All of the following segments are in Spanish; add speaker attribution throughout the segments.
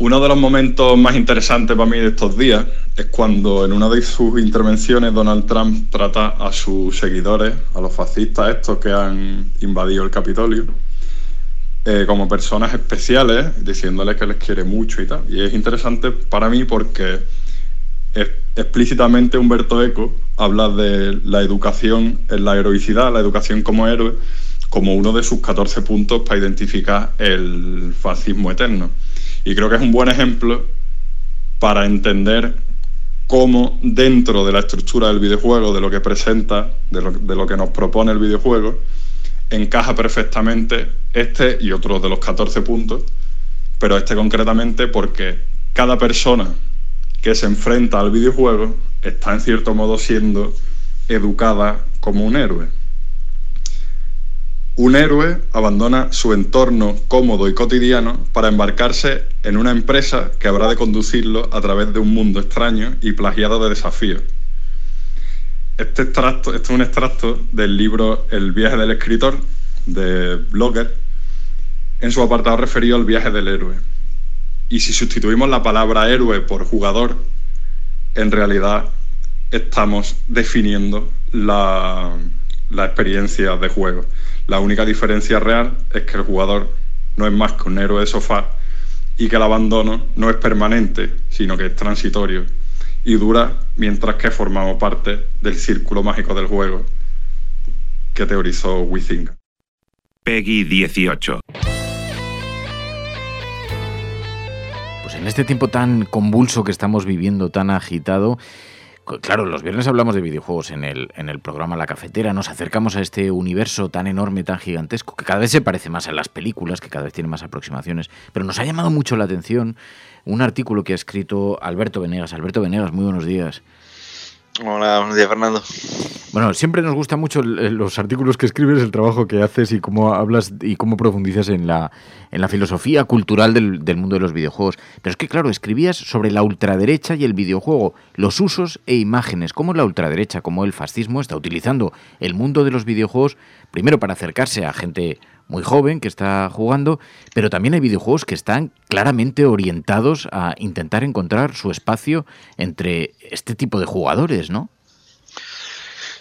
Speaker 1: Uno de los momentos más interesantes para mí de estos días es cuando en una de sus intervenciones Donald Trump trata a sus seguidores, a los fascistas estos que han invadido el Capitolio, eh, como personas especiales, diciéndoles que les quiere mucho y tal. Y es interesante para mí porque explícitamente Humberto Eco habla de la educación en la heroicidad, la educación como héroe, como uno de sus 14 puntos para identificar el fascismo eterno. Y creo que es un buen ejemplo para entender cómo dentro de la estructura del videojuego, de lo que presenta, de lo, lo, que nos propone el videojuego, encaja perfectamente este y otros de los 14 puntos, pero este concretamente porque cada persona que se enfrenta al videojuego está en cierto modo siendo educada como un héroe. Un héroe abandona su entorno cómodo y cotidiano para embarcarse en una empresa que habrá de conducirlo a través de un mundo extraño y plagiado de desafíos. Este, extracto, es un extracto del libro El viaje del escritor de Blogger en su apartado referido al viaje del héroe. Y si sustituimos la palabra héroe por jugador, en realidad estamos definiendo la, la experiencia de juego. La única diferencia real es que el jugador no es más que un héroe de sofá y que el abandono no es permanente, sino que es transitorio y dura mientras que formamos parte del círculo mágico del juego que teorizó Wisinga.
Speaker 2: Peggy 18.
Speaker 3: Pues en este tiempo tan convulso que estamos viviendo, tan agitado, Claro, los viernes hablamos de videojuegos en el, en el programa La Cafetera, nos acercamos a este universo tan enorme, tan gigantesco, que cada vez se parece más a las películas, que cada vez tiene más aproximaciones, pero nos ha llamado mucho la atención un artículo que ha escrito Alberto Venegas. Alberto Venegas, muy buenos días.
Speaker 4: Hola, buenos días, Fernando.
Speaker 3: Bueno, siempre nos gustan mucho los artículos que escribes, el trabajo que haces y cómo hablas y cómo profundizas en la, en la filosofía cultural del, del, mundo de los videojuegos. Pero es que, claro, escribías sobre la ultraderecha y el videojuego, los usos e imágenes, cómo la ultraderecha, como el fascismo, está utilizando el mundo de los videojuegos, primero para acercarse a gente muy joven que está jugando, pero también hay videojuegos que están claramente orientados a intentar encontrar su espacio entre este tipo de jugadores, ¿no?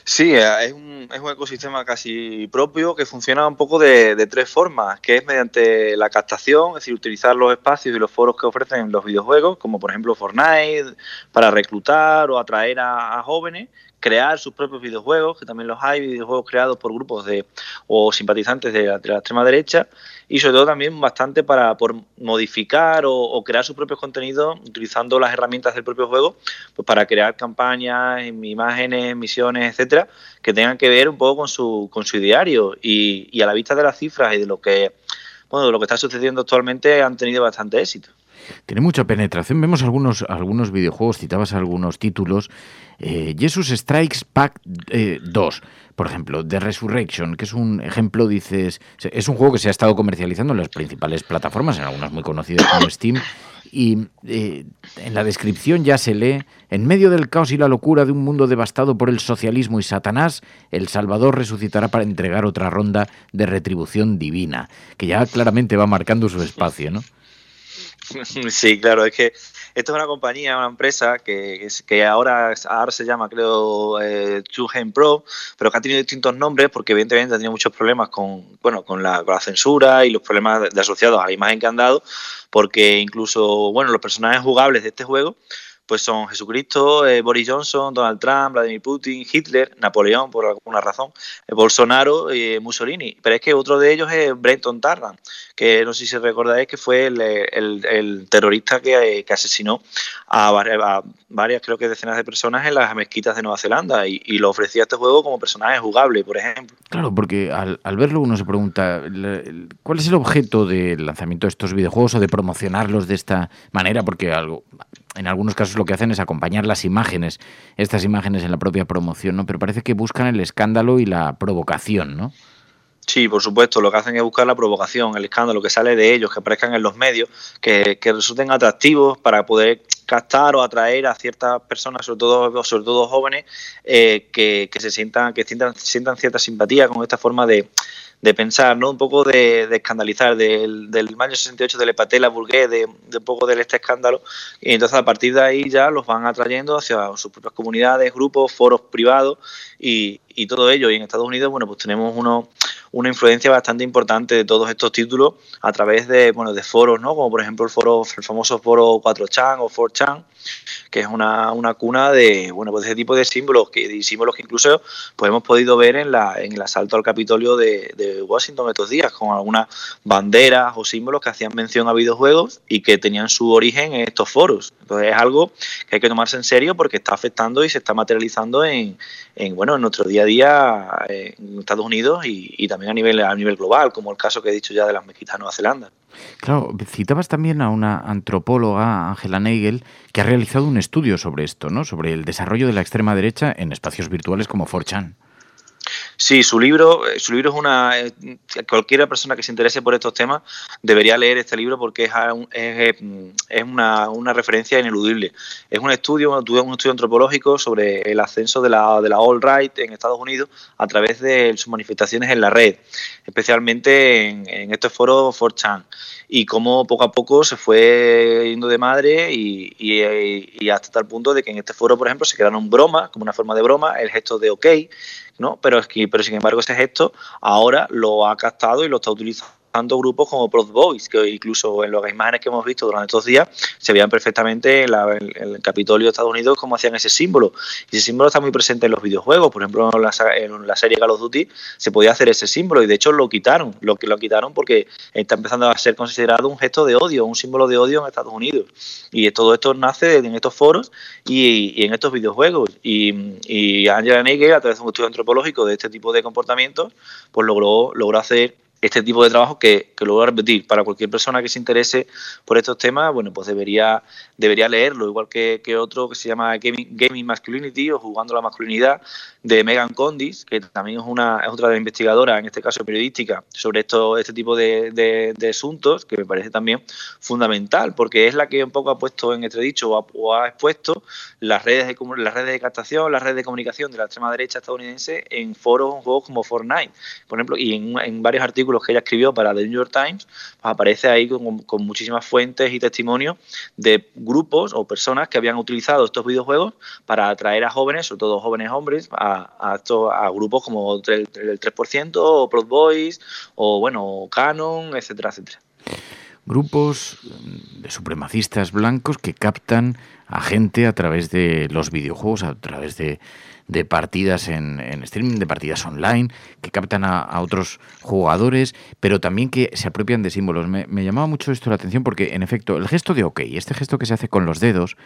Speaker 4: Sí, es un, es un ecosistema casi propio que funciona un poco de, tres formas, que es mediante la captación, es decir, utilizar los espacios y los foros que ofrecen los videojuegos, como por ejemplo Fortnite, para reclutar o atraer a jóvenes, crear sus propios videojuegos, que también los hay, videojuegos creados por grupos de o simpatizantes de la, de la extrema derecha, y sobre todo también bastante para por modificar o, o, crear sus propios contenidos utilizando las herramientas del propio juego, pues para crear campañas, imágenes, misiones, etcétera, que tengan que ver un poco con su, con su ideario y, y a la vista de las cifras y de lo que bueno, de lo que está sucediendo actualmente han tenido bastante éxito.
Speaker 3: Tiene mucha penetración. Vemos algunos, algunos videojuegos, citabas algunos títulos. Eh, Jesus Strikes Pack eh, 2, por ejemplo, The Resurrection, que es un ejemplo, dices, es un juego que se ha estado comercializando en las principales plataformas, en algunas muy conocidas como Steam, y eh, en la descripción ya se lee, en medio del caos y la locura de un mundo devastado por el socialismo y Satanás, el Salvador resucitará para entregar otra ronda de retribución divina, que ya claramente va marcando su espacio, ¿no?
Speaker 4: Sí, claro, es que Esto es una compañía, una empresa que, que ahora, ahora se llama, creo, eh, Pro, pero que ha tenido distintos nombres porque evidentemente ha tenido muchos problemas con, bueno, con, la, censura y los problemas de, asociados a la imagen que han dado, porque incluso, bueno, los personajes jugables de este juego pues son Jesucristo, eh, Boris Johnson, Donald Trump, Vladimir Putin, Hitler, Napoleón por alguna razón, eh, Bolsonaro y eh, Mussolini. Pero es que otro de ellos es Brenton Tarrant, que no sé si recordáis que fue el, terrorista que, asesinó a varias, creo que decenas de personas en las mezquitas de Nueva Zelanda y, lo ofrecía este juego como personaje jugable, por ejemplo.
Speaker 3: Claro, porque al, al verlo uno se pregunta, ¿cuál es el objeto del lanzamiento de estos videojuegos o de promocionarlos de esta manera? Porque algo en algunos casos lo que hacen es acompañar las imágenes, estas imágenes en la propia promoción, ¿no? Pero parece que buscan el escándalo y la provocación, ¿no?
Speaker 4: Sí, por supuesto, lo que hacen es buscar la provocación, el escándalo que sale de ellos, que aparezcan en los medios, que, resulten atractivos para poder captar o atraer a ciertas personas, sobre todo, sobre todo jóvenes, eh, que, se sientan, que sientan, sientan cierta simpatía con esta forma de, de pensar, ¿no? Un poco de, escandalizar, del, del mayo 68 del Epatela Burgués, de, de, un poco de este escándalo. Y entonces a partir de ahí ya los van atrayendo hacia sus propias comunidades, grupos, foros privados y, y todo ello. Y en Estados Unidos, bueno, pues tenemos uno, una influencia bastante importante de todos estos títulos a través de, bueno, de foros, ¿no? Como por ejemplo el foro, el famoso foro 4chan o 4chan, que es una, una cuna de, bueno, pues ese tipo de símbolos, que, símbolos que incluso pues hemos podido ver en, la, en el asalto al Capitolio de, de Washington estos días, con algunas banderas o símbolos que hacían mención a videojuegos y que tenían su origen en estos foros. Entonces es algo que hay que tomarse en serio porque está afectando y se está materializando en, en bueno, en nuestro día a día eh, en Estados Unidos y, y también a nivel, a nivel global, como el caso que he dicho ya de las mezquitas de Nueva Zelanda.
Speaker 3: Claro, citabas también a una antropóloga, Angela Nagel, que ha realizado un estudio sobre esto, ¿no? Sobre el desarrollo de la extrema derecha en espacios virtuales como 4chan.
Speaker 4: Sí, su libro, eh, su libro es una. Eh, cualquier persona que se interese por estos temas debería leer este libro porque es, es, es una, una, referencia ineludible. Es un estudio, un estudio antropológico sobre el ascenso de la, de la alt-right en Estados Unidos a través de sus manifestaciones en la red, especialmente en, en estos foros 4chan y cómo poco a poco se fue yendo de madre y, y, hasta tal punto de que en este foro, por ejemplo, se crearon bromas, como una forma de broma, el gesto de OK, ¿no? Pero, es que, pero sin embargo ese gesto ahora lo ha captado y lo está utilizando tanto grupos como Proud Boys, que incluso en las imágenes que hemos visto durante estos días se veían perfectamente en, el Capitolio de Estados Unidos cómo hacían ese símbolo. Y ese símbolo está muy presente en los videojuegos. Por ejemplo, en la, serie Call of Duty se podía hacer ese símbolo y de hecho lo quitaron. Lo, lo quitaron porque está empezando a ser considerado un gesto de odio, un símbolo de odio en Estados Unidos. Y todo esto nace en estos foros y, en estos videojuegos. Y, Angela Nagel, a través de un estudio antropológico de este tipo de comportamientos, pues logró, logró hacer este tipo de trabajo que, que lo voy a repetir, para cualquier persona que se interese por estos temas, bueno, pues debería, debería leerlo, igual que, que otro que se llama Gaming, Masculinity o Jugando la Masculinidad de Megan Condis, que también es, una, es otra investigadora, en este caso periodística, sobre esto, este tipo de, de, asuntos, que me parece también fundamental, porque es la que un poco ha puesto en entredicho o ha, expuesto las redes, de, las redes de captación, las redes de comunicación de la extrema derecha estadounidense en foros, juegos como Fortnite, por ejemplo, y en, en varios artículos que ella escribió para The New York Times, pues aparece ahí con, muchísimas fuentes y testimonios de grupos o personas que habían utilizado estos videojuegos para atraer a jóvenes, sobre todo jóvenes hombres, a, estos, a grupos como el, 3% o Proud Boys o bueno, Canon, etcétera, etcétera.
Speaker 3: Grupos de supremacistas blancos que captan a gente a través de los videojuegos, a través de de partidas en, streaming, de partidas online, que captan a, otros jugadores, pero también que se apropian de símbolos. Me, llamaba mucho esto la atención porque, en efecto, el gesto de OK, este gesto que se hace con los dedos,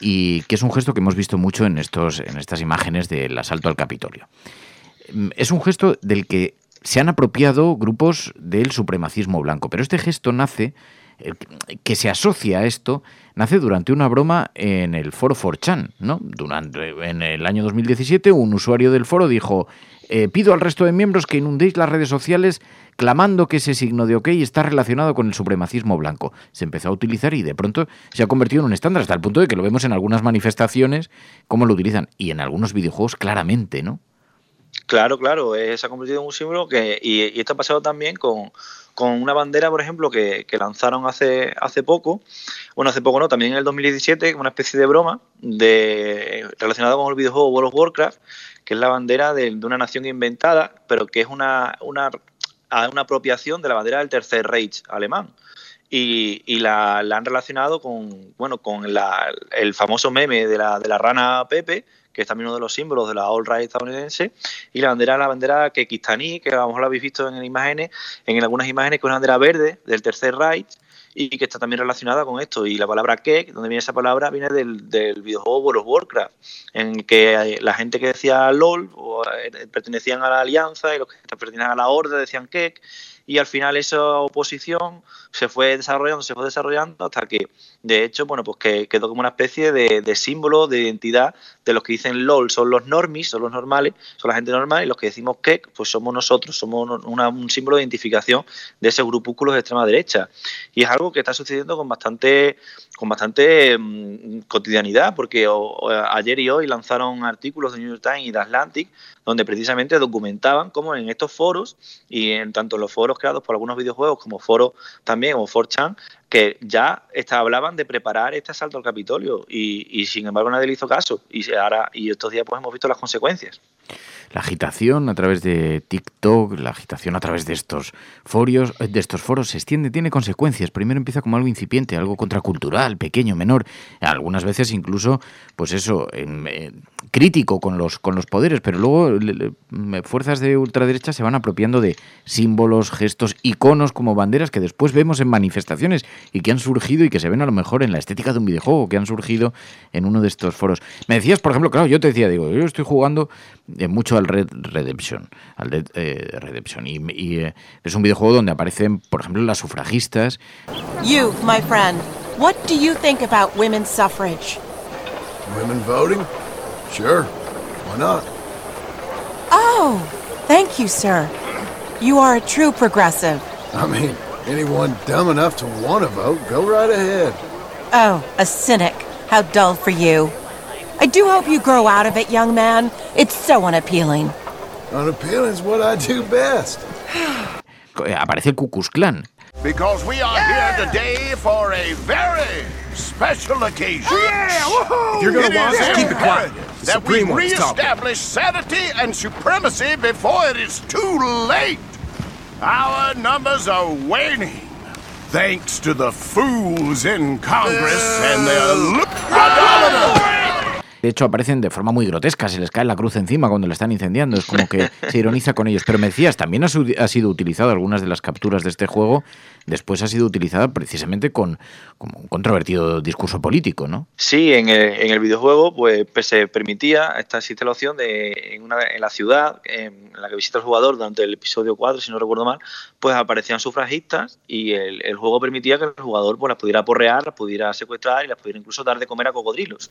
Speaker 3: y que es un gesto que hemos visto mucho en, estos, en estas imágenes del asalto al Capitolio. Es un gesto del que se han apropiado grupos del supremacismo blanco, pero este gesto nace, que se asocia a esto, nace durante una broma en el foro 4chan, ¿no? Durante, en el año 2017 un usuario del foro dijo, eh, pido al resto de miembros que inundéis las redes sociales clamando que ese signo de OK está relacionado con el supremacismo blanco. Se empezó a utilizar y de pronto se ha convertido en un estándar hasta el punto de que lo vemos en algunas manifestaciones, cómo lo utilizan, y en algunos videojuegos claramente, ¿no?
Speaker 4: Claro, claro, eh, se ha convertido en un símbolo que, y, esto ha pasado también con, una bandera, por ejemplo, que, lanzaron hace, hace poco, bueno, hace poco no, también en el 2017, una especie de broma de, relacionada con el videojuego World of Warcraft, que es la bandera de, una nación inventada, pero que es una, una, una apropiación de la bandera del Tercer Reich alemán. Y, la, han relacionado con, bueno, con el famoso meme de la, de la rana Pepe, que es también uno de los símbolos de la All Right estadounidense, y la bandera, la bandera Kekistaní, que a lo mejor la habéis visto en imágenes, en algunas imágenes, que es una bandera verde del Tercer Reich, y que está también relacionada con esto. Y la palabra Kek, donde viene esa palabra, viene del, videojuego World of Warcraft, en que la gente que decía LOL o, eh, pertenecían a la alianza y los que pertenecían a la Horda decían Kek, y al final esa oposición se fue desarrollando, se fue desarrollando hasta que, de hecho, bueno, pues que quedó como una especie de, símbolo, de identidad de los que dicen LOL, son los normis, son los normales, son la gente normal, y los que decimos KEK, pues somos nosotros, somos un símbolo de identificación de esos grupúsculos de extrema derecha. Y es algo que está sucediendo con bastante con bastante mm, cotidianidad, porque ayer y hoy lanzaron artículos de New York Times y de Atlantic donde precisamente documentaban cómo en estos foros y en tanto los foros creados por algunos videojuegos como foros también o 4chan que ya hablaban de preparar este asalto al Capitolio y, sin embargo nadie le hizo caso. Y ahora y estos días pues hemos visto las consecuencias
Speaker 3: la agitación a través de TikTok, la agitación a través de estos foros, de estos foros se extiende, tiene consecuencias. Primero empieza como algo incipiente, algo contracultural, pequeño, menor, algunas veces incluso, pues eso, crítico con los con los poderes, pero luego fuerzas de ultraderecha se van apropiando de símbolos, gestos, iconos como banderas que después vemos en manifestaciones y que han surgido y que se ven a lo mejor en la estética de un videojuego, que han surgido en uno de estos foros. Me decías, por ejemplo, claro, yo te decía, digo, yo estoy jugando eh, mucho al Red Redemption, al Red eh, Redemption, y, eh, es un videojuego donde aparecen, por ejemplo, las sufragistas.
Speaker 5: You, my friend, what do you think about women's suffrage?
Speaker 6: Women voting? Sure. Why not?
Speaker 5: Oh, thank you, sir. You are a true progressive.
Speaker 6: I mean, anyone dumb enough to want to vote, go right ahead.
Speaker 5: Oh, a cynic. How dull for you. I do hope you grow out of it, young man. It's so unappealing.
Speaker 6: Unappealing is what I do best.
Speaker 3: Eh, aparece el Ku Klux Klan.
Speaker 7: Because we are here today for a very special occasion.
Speaker 8: Yeah, You're gonna want to keep it quiet.
Speaker 7: That we reestablish sanity and supremacy before it is too late. Our numbers are waning. Thanks to the fools in Congress and their...
Speaker 3: De hecho, aparecen de forma muy grotesca, se les cae la cruz encima cuando le están incendiando, es como que se ironiza con ellos. Pero me decías, también ha, sido utilizado algunas de las capturas de este juego, después ha sido utilizada precisamente con como un controvertido discurso político, ¿no?
Speaker 4: Sí, en el, videojuego pues, pues, se permitía, esta existe la opción de en, una, en la ciudad en la que visita el jugador durante el episodio 4, si no recuerdo mal, pues aparecían sufragistas y el, juego permitía que el jugador pues, las pudiera aporrear, las pudiera secuestrar y las pudiera incluso dar de comer a cocodrilos.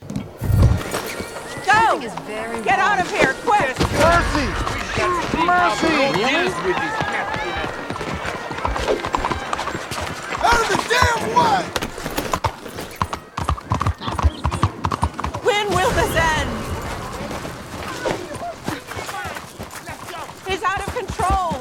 Speaker 5: Go! Get out of here, quick!
Speaker 6: Mercy! Mercy! Out of the damn way!
Speaker 5: When will this end? He's out of control!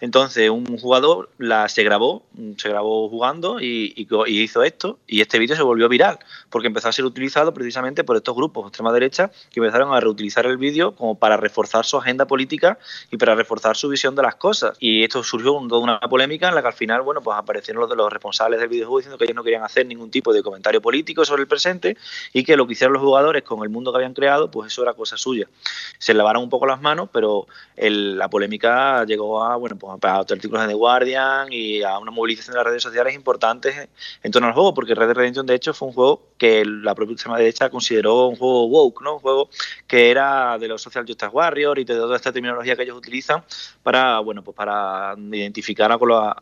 Speaker 4: Entonces, un jugador la, se grabó, se grabó jugando y, hizo esto, y este vídeo se volvió viral, porque empezó a ser utilizado precisamente por estos grupos de extrema derecha que empezaron a reutilizar el vídeo como para reforzar su agenda política y para reforzar su visión de las cosas. Y esto surgió toda una polémica en la que al final, bueno, pues aparecieron los de los responsables del videojuego diciendo que ellos no querían hacer ningún tipo de comentario político sobre el presente y que lo que hicieron los jugadores con el mundo que habían creado, pues eso era cosa suya. Se lavaron un poco las manos, pero la polémica llegó a, bueno, pues a artículos de The Guardian y a una movilización de las redes sociales importantes en torno al juego, porque Red Dead Redemption de hecho fue un juego que la propia extrema derecha consideró un juego woke, ¿no? Un juego que era de los Social Justice Warriors y de toda esta terminología que ellos utilizan para, bueno, pues para identificar a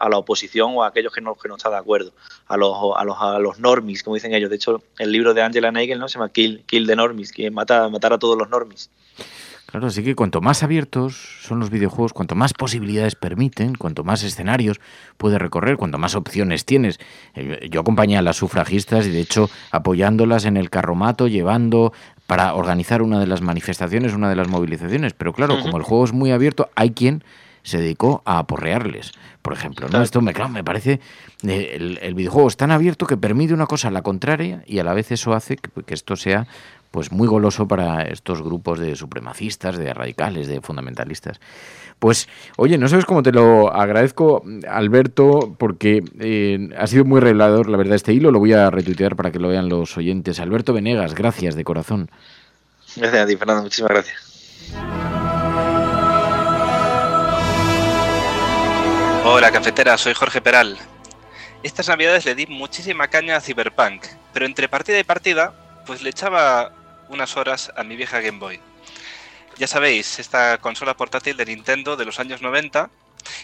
Speaker 4: la, oposición o a aquellos que no, que no están de acuerdo, a los, a los, a los normies, como dicen ellos. De hecho, el libro de Angela Nagel ¿no? se llama Kill, Kill the Normies, que mata, matar a todos los normies.
Speaker 3: Claro, así que cuanto más abiertos son los videojuegos, cuanto más posibilidades permiten, cuanto más escenarios puedes recorrer, cuanto más opciones tienes. Eh, yo acompañé a las sufragistas y de hecho apoyándolas en el carromato, llevando para organizar una de las manifestaciones, una de las movilizaciones. Pero claro, como el juego es muy abierto, hay quien se dedicó a aporrearles, por ejemplo. ¿no? Esto me, claro, me parece, eh, el, el, videojuego es tan abierto que permite una cosa a la contraria y a la vez eso hace que, que esto sea pues muy goloso para estos grupos de supremacistas, de radicales, de fundamentalistas. Pues, oye, no sabes cómo te lo agradezco, Alberto, porque eh, ha sido muy revelador, la verdad, este hilo. Lo voy a retuitear para que lo vean los oyentes. Alberto Venegas, gracias de corazón.
Speaker 4: Gracias a ti, Fernando. Muchísimas gracias.
Speaker 9: Hola, cafetera. Soy Jorge Peral. Estas navidades le di muchísima caña a Cyberpunk, pero entre partida y partida, pues le echaba unas horas a mi vieja Game Boy. Ya sabéis, esta consola portátil de Nintendo de los años 90,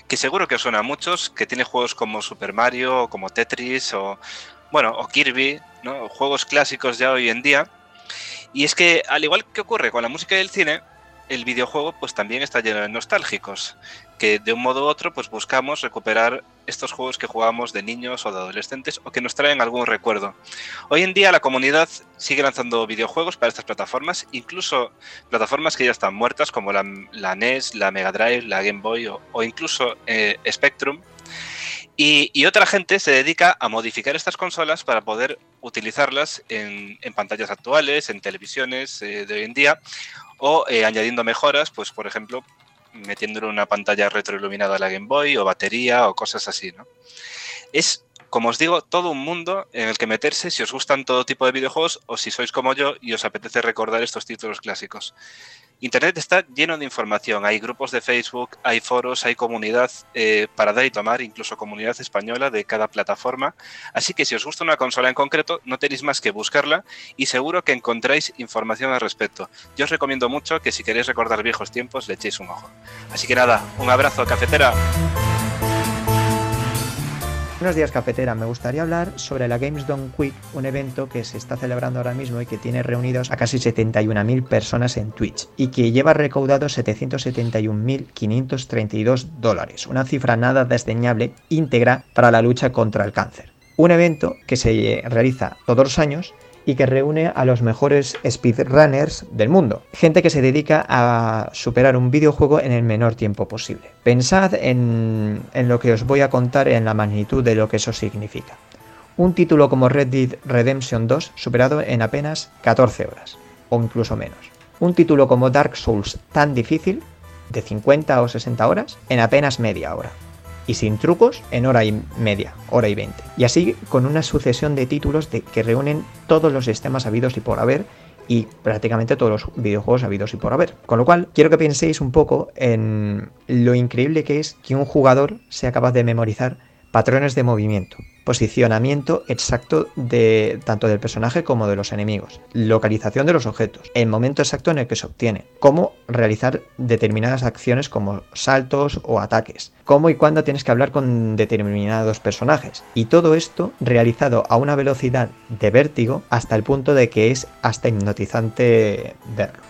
Speaker 9: que seguro que os suena a muchos, que tiene juegos como Super Mario, como Tetris o bueno, o Kirby, ¿no? Juegos clásicos ya hoy en día. Y es que al igual que ocurre con la música y el cine, el videojuego pues también está lleno de nostálgicos, que de un modo u otro pues buscamos recuperar estos juegos que jugamos de niños o de adolescentes o que nos traen algún recuerdo. Hoy en día la comunidad sigue lanzando videojuegos para estas plataformas, incluso plataformas que ya están muertas como la, la NES, la Mega Drive, la Game Boy o, incluso eh, Spectrum. Y, otra gente se dedica a modificar estas consolas para poder utilizarlas en, en pantallas actuales, en televisiones eh, de hoy en día, o eh, añadiendo mejoras, pues por ejemplo, metiéndole una pantalla retroiluminada a la Game Boy o batería o cosas así, ¿no? Es, como os digo, todo un mundo en el que meterse si os gustan todo tipo de videojuegos o si sois como yo y os apetece recordar estos títulos clásicos. Internet está lleno de información, hay grupos de Facebook, hay foros, hay comunidad eh, para dar y tomar, incluso comunidad española de cada plataforma. Así que si os gusta una consola en concreto, no tenéis más que buscarla y seguro que encontráis información al respecto. Yo os recomiendo mucho que si queréis recordar viejos tiempos, le echéis un ojo. Así que nada, un abrazo, cafetera.
Speaker 10: Buenos días, cafetera. Me gustaría hablar sobre la Games Done Quick, un evento que se está celebrando ahora mismo y que tiene reunidos a casi 71.000 personas en Twitch y que lleva recaudado 771.532 dólares, una cifra nada desdeñable íntegra para la lucha contra el cáncer. Un evento que se realiza todos los años y que reúne a los mejores speedrunners del mundo. Gente que se dedica a superar un videojuego en el menor tiempo posible. Pensad en, en, lo que os voy a contar en la magnitud de lo que eso significa. Un título como Red Dead Redemption 2 superado en apenas 14 horas, o incluso menos. Un título como Dark Souls tan difícil, de 50 o 60 horas, en apenas media hora y sin trucos en hora y media, hora y 20. Y así con una sucesión de títulos que reúnen todos los sistemas habidos y por haber y prácticamente todos los videojuegos habidos y por haber. Con lo cual, quiero que penséis un poco en lo increíble que es que un jugador sea capaz de memorizar patrones de movimiento, posicionamiento exacto de tanto del personaje como de los enemigos, localización de los objetos, el momento exacto en el que se obtiene, cómo realizar determinadas acciones como saltos o ataques, cómo y cuándo tienes que hablar con determinados personajes. Y todo esto realizado a una velocidad de vértigo hasta el punto de que es hasta hipnotizante verlo.